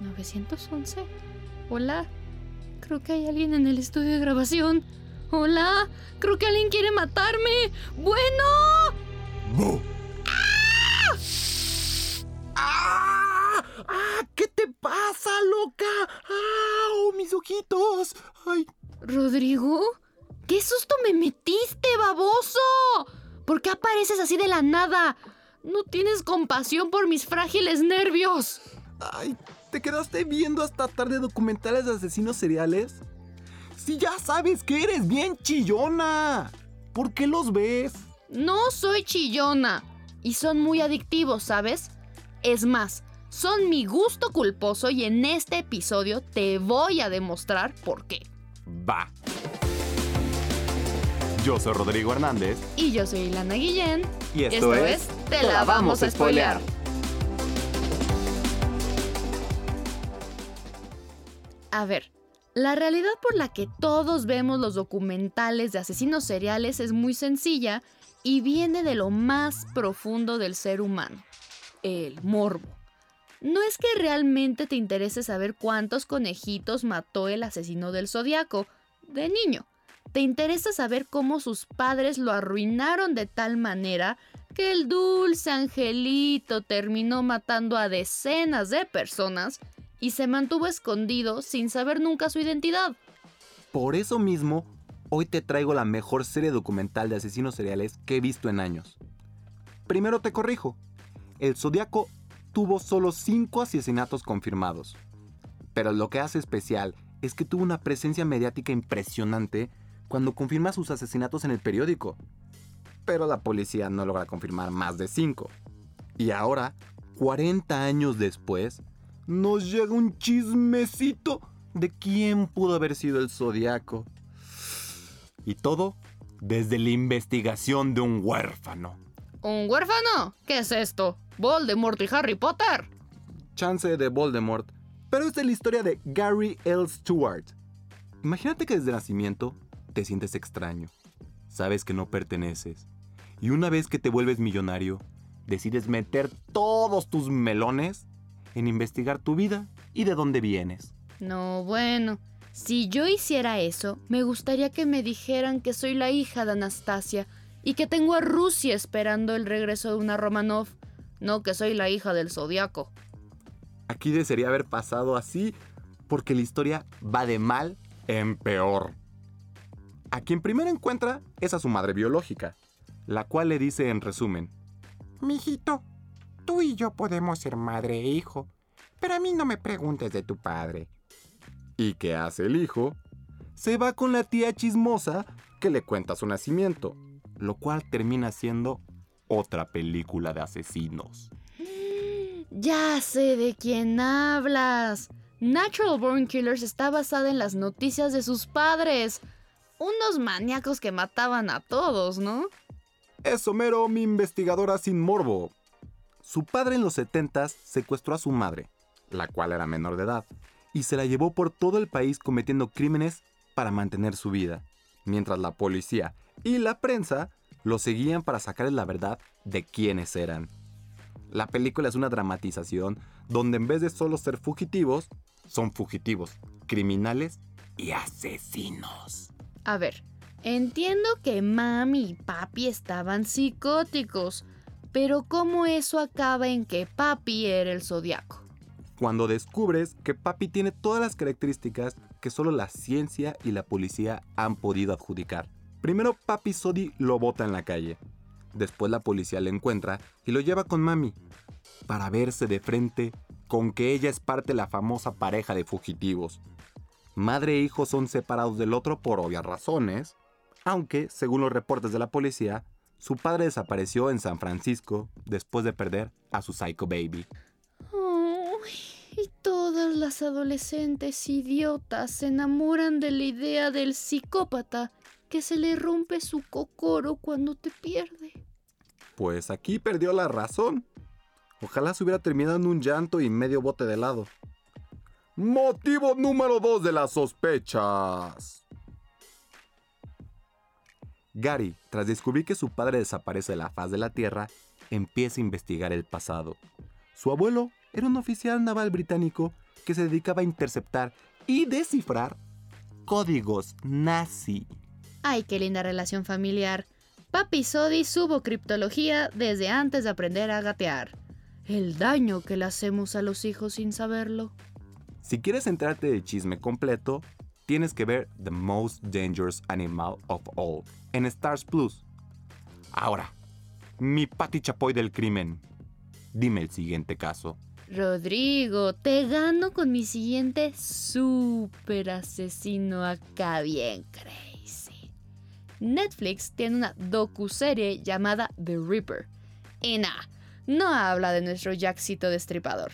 911. Hola. Creo que hay alguien en el estudio de grabación. Hola. Creo que alguien quiere matarme. Bueno. ¡Bu! ¡Ah! ¡Ah! ¿Qué te pasa, loca? ¡Ah! ¡Oh, mis ojitos! ¡Ay! ¿Rodrigo? ¿Qué susto me metiste, baboso? ¿Por qué apareces así de la nada? No tienes compasión por mis frágiles nervios. ¡Ay! ¿Te quedaste viendo hasta tarde documentales de asesinos seriales? Si ya sabes que eres bien chillona. ¿Por qué los ves? No soy chillona. Y son muy adictivos, ¿sabes? Es más, son mi gusto culposo y en este episodio te voy a demostrar por qué. Va. Yo soy Rodrigo Hernández. Y yo soy Ilana Guillén. Y esto, es, Te la vamos a spoilear. A ver, la realidad por la que todos vemos los documentales de asesinos seriales es muy sencilla y viene de lo más profundo del ser humano, el morbo. No es que realmente te interese saber cuántos conejitos mató el asesino del zodiaco de niño. Te interesa saber cómo sus padres lo arruinaron de tal manera que el dulce angelito terminó matando a decenas de personas y se mantuvo escondido sin saber nunca su identidad. Por eso mismo, hoy te traigo la mejor serie documental de asesinos seriales que he visto en años. Primero te corrijo, el Zodíaco tuvo solo 5 asesinatos confirmados. Pero lo que hace especial es que tuvo una presencia mediática impresionante cuando confirma sus asesinatos en el periódico. Pero la policía no logra confirmar más de 5. Y ahora, 40 años después, nos llega un chismecito de quién pudo haber sido el zodiaco. Y todo desde la investigación de un huérfano. ¿Un huérfano? ¿Qué es esto? ¿Voldemort y Harry Potter? Chance de Voldemort, pero es de la historia de Gary L. Stewart. Imagínate que desde nacimiento te sientes extraño, sabes que no perteneces, y una vez que te vuelves millonario, decides meter todos tus melones en investigar tu vida y de dónde vienes. No, bueno. Si yo hiciera eso, me gustaría que me dijeran que soy la hija de Anastasia y que tengo a Rusia esperando el regreso de una Romanov, no que soy la hija del Zodiaco. Aquí desearía haber pasado así porque la historia va de mal en peor. A quien primero encuentra es a su madre biológica, la cual le dice en resumen: Mijito, tú y yo podemos ser madre e hijo, pero a mí no me preguntes de tu padre. ¿Y qué hace el hijo? Se va con la tía chismosa que le cuenta su nacimiento, lo cual termina siendo otra película de asesinos. Ya sé de quién hablas. Natural Born Killers está basada en las noticias de sus padres. Unos maníacos que mataban a todos, ¿no? Es Homero, mi investigadora sin morbo. Su padre en los 70 secuestró a su madre, la cual era menor de edad, y se la llevó por todo el país cometiendo crímenes para mantener su vida, mientras la policía y la prensa lo seguían para sacarles la verdad de quiénes eran. La película es una dramatización donde en vez de solo ser fugitivos, son fugitivos, criminales y asesinos. A ver, entiendo que mami y papi estaban psicóticos, pero ¿cómo eso acaba en que papi era el zodiaco? Cuando descubres que papi tiene todas las características que solo la ciencia y la policía han podido adjudicar. Primero papi Sodi lo bota en la calle. Después la policía le encuentra y lo lleva con mami para verse de frente con que ella es parte de la famosa pareja de fugitivos. Madre e hijo son separados del otro por obvias razones, aunque, según los reportes de la policía, su padre desapareció en San Francisco después de perder a su psycho baby. y todas las adolescentes idiotas se enamoran de la idea del psicópata que se le rompe su cocoro cuando te pierde. Pues aquí perdió la razón. Ojalá se hubiera terminado en un llanto y medio bote de helado. Motivo número 2 de las sospechas. Gary, tras descubrir que su padre desaparece de la faz de la Tierra, empieza a investigar el pasado. Su abuelo era un oficial naval británico que se dedicaba a interceptar y descifrar códigos nazi. Ay, qué linda relación familiar. Papi Sodi subo criptología desde antes de aprender a gatear. El daño que le hacemos a los hijos sin saberlo. Si quieres enterarte del chisme completo, tienes que ver The Most Dangerous Animal of All en Stars Plus. Ahora, mi Pati Chapoy del crimen. Dime el siguiente caso. Rodrigo, te gano con mi siguiente super asesino acá bien crazy. Netflix tiene una docuserie llamada The Ripper. Y nah, no habla de nuestro Jackcito destripador.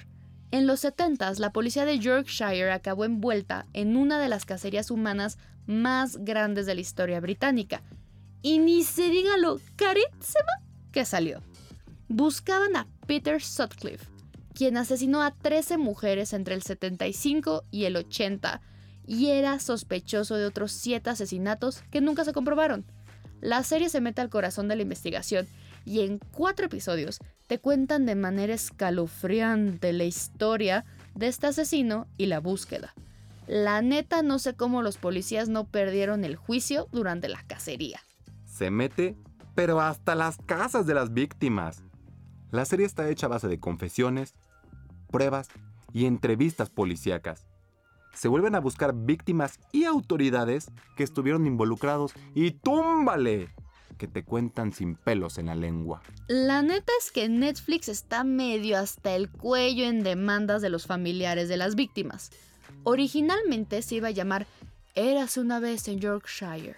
En los 70 la policía de Yorkshire acabó envuelta en una de las cacerías humanas más grandes de la historia británica. Y ni se diga lo carísima que salió. Buscaban a Peter Sutcliffe, quien asesinó a 13 mujeres entre el 75 y el 80 y era sospechoso de otros 7 asesinatos que nunca se comprobaron. La serie se mete al corazón de la investigación y en cuatro episodios te cuentan de manera escalofriante la historia de este asesino y la búsqueda. La neta no sé cómo los policías no perdieron el juicio durante la cacería. Se mete, pero hasta las casas de las víctimas. La serie está hecha a base de confesiones, pruebas y entrevistas policíacas. Se vuelven a buscar víctimas y autoridades que estuvieron involucrados y túmbale que te cuentan sin pelos en la lengua. La neta es que Netflix está medio hasta el cuello en demandas de los familiares de las víctimas. Originalmente se iba a llamar Eras una vez en Yorkshire,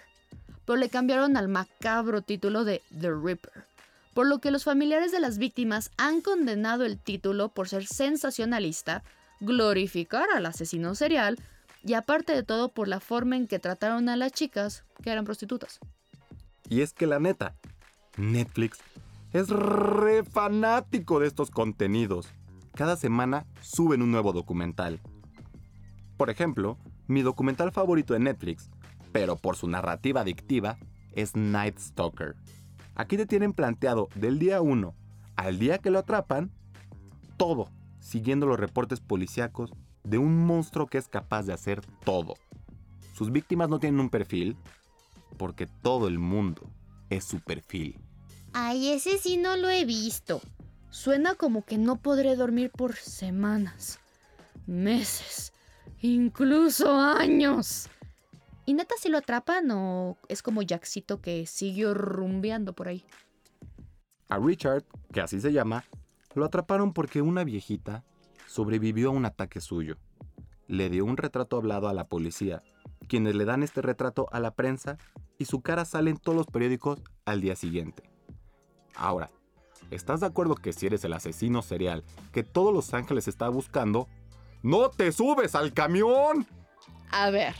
pero le cambiaron al macabro título de The Ripper, por lo que los familiares de las víctimas han condenado el título por ser sensacionalista, glorificar al asesino serial y aparte de todo por la forma en que trataron a las chicas que eran prostitutas. Y es que la neta, Netflix es re fanático de estos contenidos. Cada semana suben un nuevo documental. Por ejemplo, mi documental favorito de Netflix, pero por su narrativa adictiva, es Night Stalker. Aquí te tienen planteado del día 1 al día que lo atrapan, todo, siguiendo los reportes policíacos de un monstruo que es capaz de hacer todo. Sus víctimas no tienen un perfil, porque todo el mundo es su perfil. Ay, ese sí no lo he visto. Suena como que no podré dormir por semanas, meses, incluso años. ¿Y neta si lo atrapan o es como Jackcito que siguió rumbeando por ahí? A Richard, que así se llama, lo atraparon porque una viejita sobrevivió a un ataque suyo. Le dio un retrato hablado a la policía, quienes le dan este retrato a la prensa y su cara sale en todos los periódicos al día siguiente. Ahora, ¿estás de acuerdo que si eres el asesino serial que todos Los Ángeles está buscando, no te subes al camión? A ver,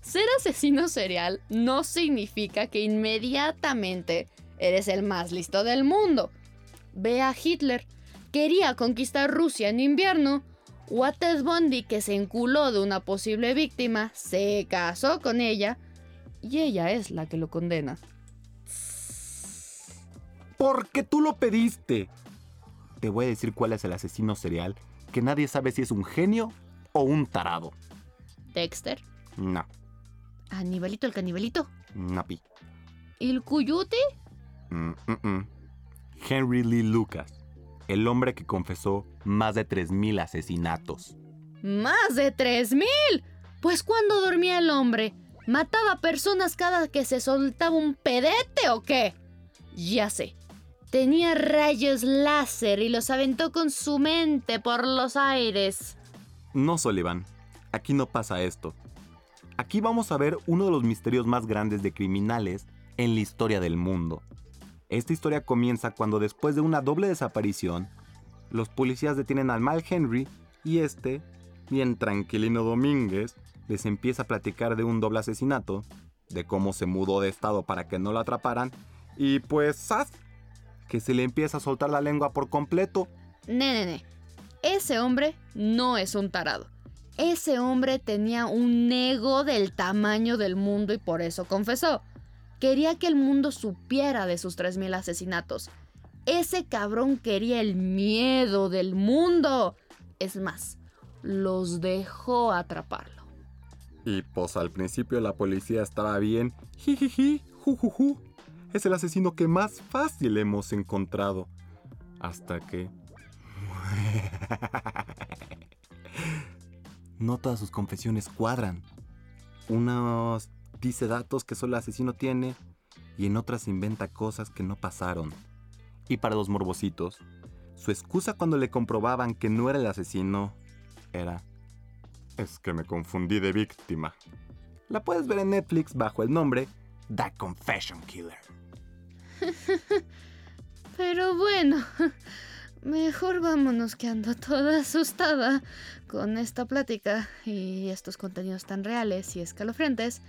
ser asesino serial no significa que inmediatamente eres el más listo del mundo. Ve a Hitler, quería conquistar Rusia en invierno. Ted Bundy, que se enculó de una posible víctima, se casó con ella y ella es la que lo condena. Porque tú lo pediste. Te voy a decir cuál es el asesino serial que nadie sabe si es un genio o un tarado. Dexter. No, Anibalito el canibalito. napi. ¿El cuyute? Mm, mm, mm. Henry Lee Lucas, el hombre que confesó más de 3.000 asesinatos. ¡Más de 3000! Pues cuando dormía el hombre, ¿mataba personas cada que se soltaba un pedete o qué? Ya sé. Tenía rayos láser y los aventó con su mente por los aires. No, Sullivan, aquí no pasa esto. Aquí vamos a ver uno de los misterios más grandes de criminales en la historia del mundo. Esta historia comienza cuando después de una doble desaparición, los policías detienen al mal Henry y este, bien tranquilino Domínguez, les empieza a platicar de un doble asesinato, de cómo se mudó de estado para que no lo atraparan, y pues ¡zas! que se le empieza a soltar la lengua por completo. Ne, ne, Ese hombre no es un tarado. Ese hombre tenía un ego del tamaño del mundo y por eso confesó. Quería que el mundo supiera de sus 3.000 asesinatos. Ese cabrón quería el miedo del mundo. Es más, los dejó atraparlo. Y pues al principio la policía estaba bien, jijiji, jujuju. Es el asesino que más fácil hemos encontrado. Hasta que... no todas sus confesiones cuadran. Unos dice datos que solo el asesino tiene y en otras inventa cosas que no pasaron. Y para los morbositos, su excusa cuando le comprobaban que no era el asesino era... Es que me confundí de víctima. La puedes ver en Netflix bajo el nombre The Confession Killer. Pero bueno, mejor vámonos que ando toda asustada con esta plática y estos contenidos tan reales y escalofriantes.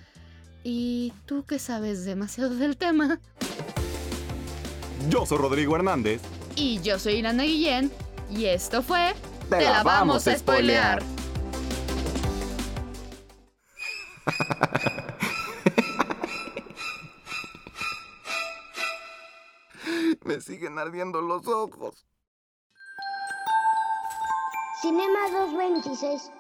¿Y tú que sabes demasiado del tema? Yo soy Rodrigo Hernández. Y yo soy Irana Guillén. Y esto fue... Te, la, vamos a spoilear. Me siguen ardiendo los ojos. Cinema 226